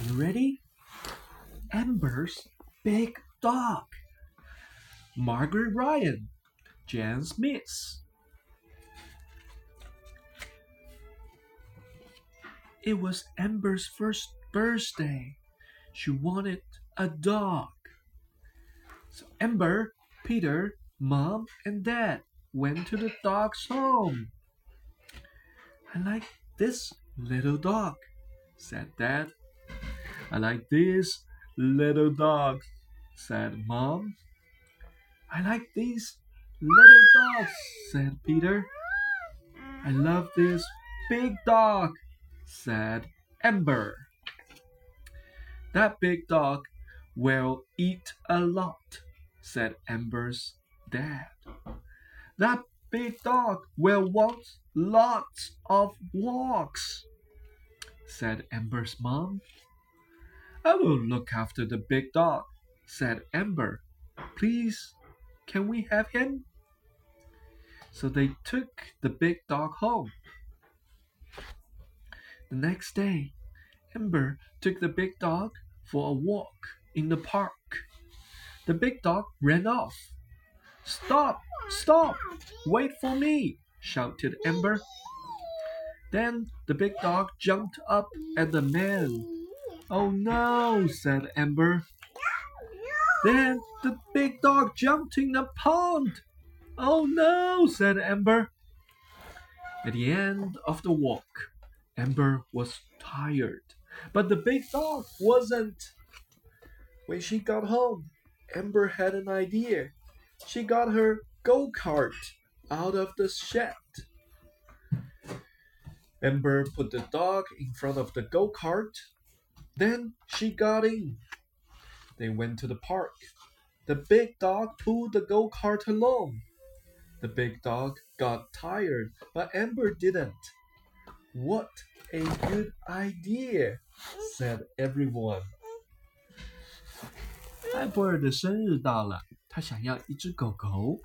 Are you ready? Amber's big dog. Margaret Ryan, Jan Smith. It was Amber's first birthday. She wanted a dog. So Amber, Peter, Mom, and Dad went to the dog's home. I like this little dog, said Dad. I like this little dog, said Mom. I like these little dogs, said Peter. I love this big dog, said Amber. That big dog will eat a lot, said Amber's dad. That big dog will want lots of walks, said Amber's mom. I will look after the big dog, said Amber. Please, can we have him? So they took the big dog home. The next day, Amber took the big dog for a walk in the park. The big dog ran off. Stop! Stop! Wait for me! shouted Amber. Then the big dog jumped up at the man. Oh no, said Amber. Then the big dog jumped in the pond. Oh no, said Amber. At the end of the walk, Amber was tired, but the big dog wasn't. When she got home, Amber had an idea. She got her go kart out of the shed. Amber put the dog in front of the go kart. Then she got in. They went to the park. The big dog pulled the go kart along. The big dog got tired, but Amber didn't. What a good idea, said everyone. 艾博尔的生日到了，他想要一只狗狗。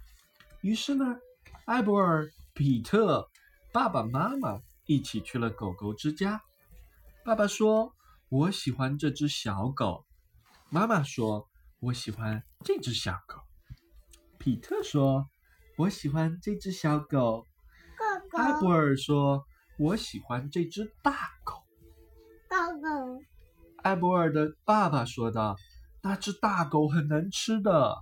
于是呢，艾博尔、比特、爸爸妈妈一起去了狗狗之家。爸爸说：“ ：“我喜欢这只小狗。”妈妈说：“我喜欢这只小狗。”皮特说：“我喜欢这只小狗。”艾博尔说：“我喜欢这只大狗。”大狗。艾博尔的爸爸说道。那只大狗很难吃的，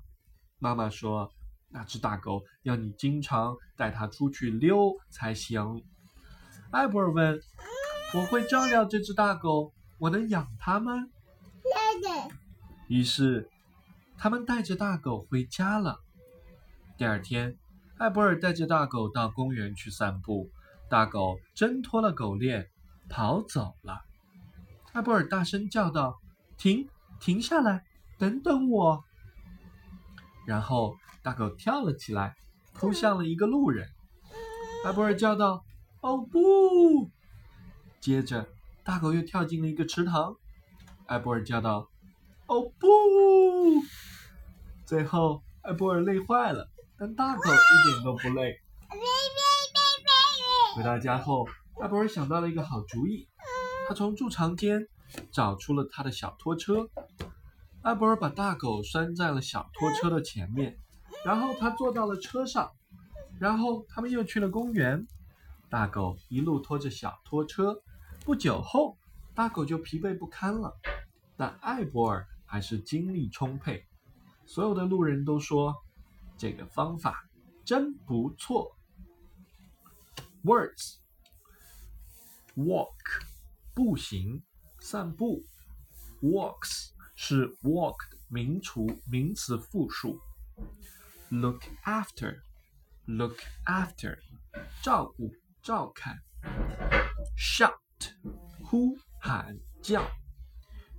妈妈说。那只大狗要你经常带它出去溜才行。艾博尔问：“我会照料这只大狗，我能养它吗？”于是，他们带着大狗回家了。第二天，艾博尔带着大狗到公园去散步，大狗挣脱了狗链，跑走了。艾博尔大声叫道：“停，停下来！”等等我！然后大狗跳了起来，扑向了一个路人。艾博尔叫道：“哦不！”接着，大狗又跳进了一个池塘。艾博尔叫道：“哦不！”最后，艾博尔累坏了，但大狗一点都不累。回到家后，艾博尔想到了一个好主意。他从贮藏间找出了他的小拖车。艾博尔把大狗拴在了小拖车的前面，然后他坐到了车上，然后他们又去了公园。大狗一路拖着小拖车，不久后，大狗就疲惫不堪了，但艾博尔还是精力充沛。所有的路人都说这个方法真不错。Words：walk，步行，散步；walks。是 walk 的名除名词复数。Look after，look after，照顾照看。Shout，呼喊叫。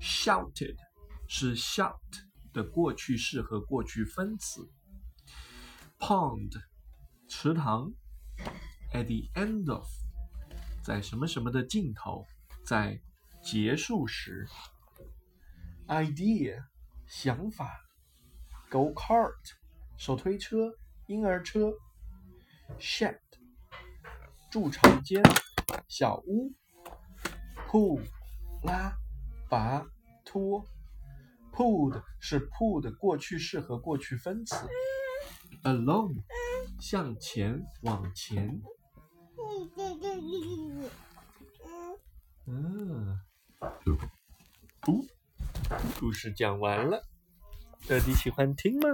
Shouted 是 shout 的过去式和过去分词。Pond，池塘。At the end of，在什么什么的尽头，在结束时。idea 想法，go kart 手推车、婴儿车，shed 贮藏间、小屋，pool 拉拔脱。Pulled 是 pulled 过去式和过去分词。Along 向前往前。嗯，哦，故事讲完了，大迪喜欢听吗？